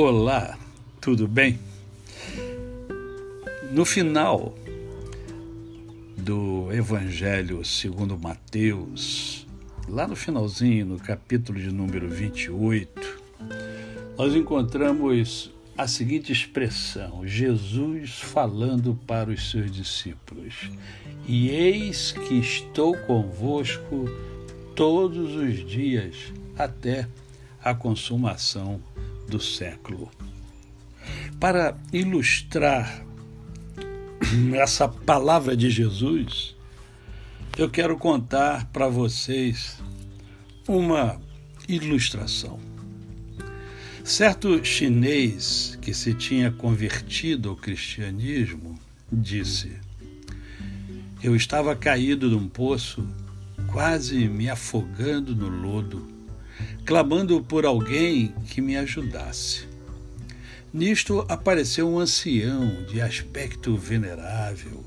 Olá, tudo bem? No final do Evangelho segundo Mateus, lá no finalzinho, no capítulo de número 28, nós encontramos a seguinte expressão: Jesus falando para os seus discípulos: E eis que estou convosco todos os dias até a consumação do século. Para ilustrar essa palavra de Jesus, eu quero contar para vocês uma ilustração. Certo chinês que se tinha convertido ao cristianismo disse: Eu estava caído num poço, quase me afogando no lodo clamando por alguém que me ajudasse. Nisto apareceu um ancião de aspecto venerável,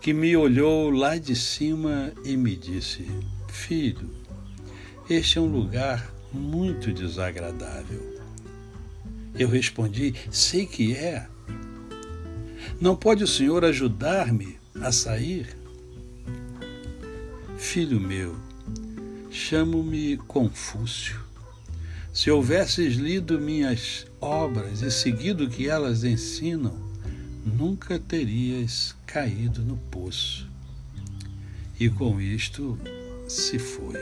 que me olhou lá de cima e me disse: Filho, este é um lugar muito desagradável. Eu respondi: Sei que é. Não pode o senhor ajudar-me a sair? Filho meu, Chamo-me Confúcio. Se houvesses lido minhas obras e seguido o que elas ensinam, nunca terias caído no poço. E com isto se foi.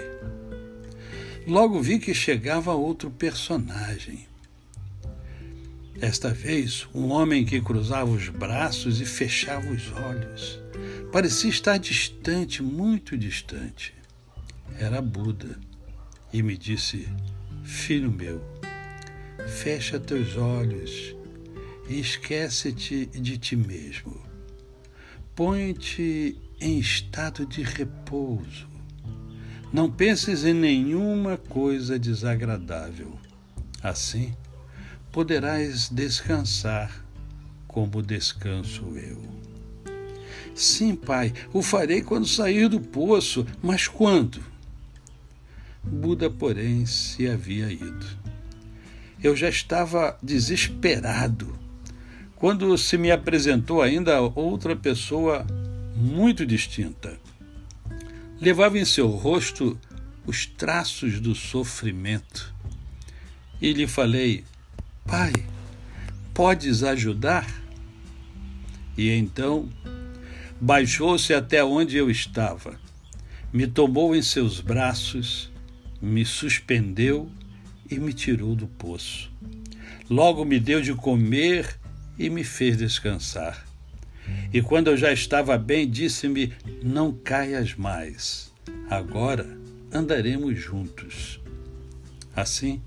Logo vi que chegava outro personagem. Esta vez, um homem que cruzava os braços e fechava os olhos. Parecia estar distante, muito distante era Buda e me disse: Filho meu, fecha teus olhos e esquece-te de ti mesmo. Põe-te em estado de repouso. Não penses em nenhuma coisa desagradável. Assim, poderás descansar como descanso eu. Sim, pai, o farei quando sair do poço, mas quando? Buda, porém, se havia ido. Eu já estava desesperado quando se me apresentou ainda outra pessoa muito distinta. Levava em seu rosto os traços do sofrimento. E lhe falei: Pai, podes ajudar? E então baixou-se até onde eu estava, me tomou em seus braços me suspendeu e me tirou do poço. Logo me deu de comer e me fez descansar. E quando eu já estava bem, disse-me: Não caias mais. Agora andaremos juntos. Assim,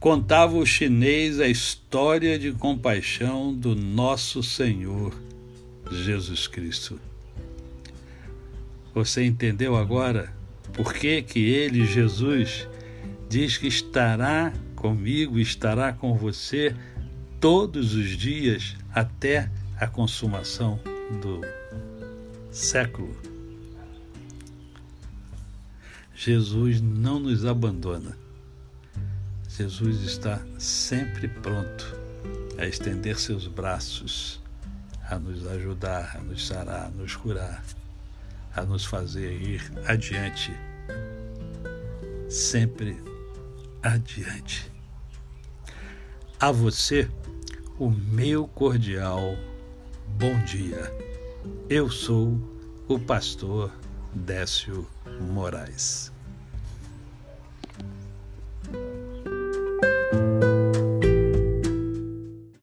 contava o chinês a história de compaixão do nosso Senhor Jesus Cristo. Você entendeu agora por que, que ele, Jesus, diz que estará comigo, estará com você todos os dias até a consumação do século. Jesus não nos abandona. Jesus está sempre pronto a estender seus braços, a nos ajudar, a nos sarar, a nos curar a nos fazer ir adiante, sempre adiante. A você, o meu cordial bom dia. Eu sou o pastor Décio Moraes.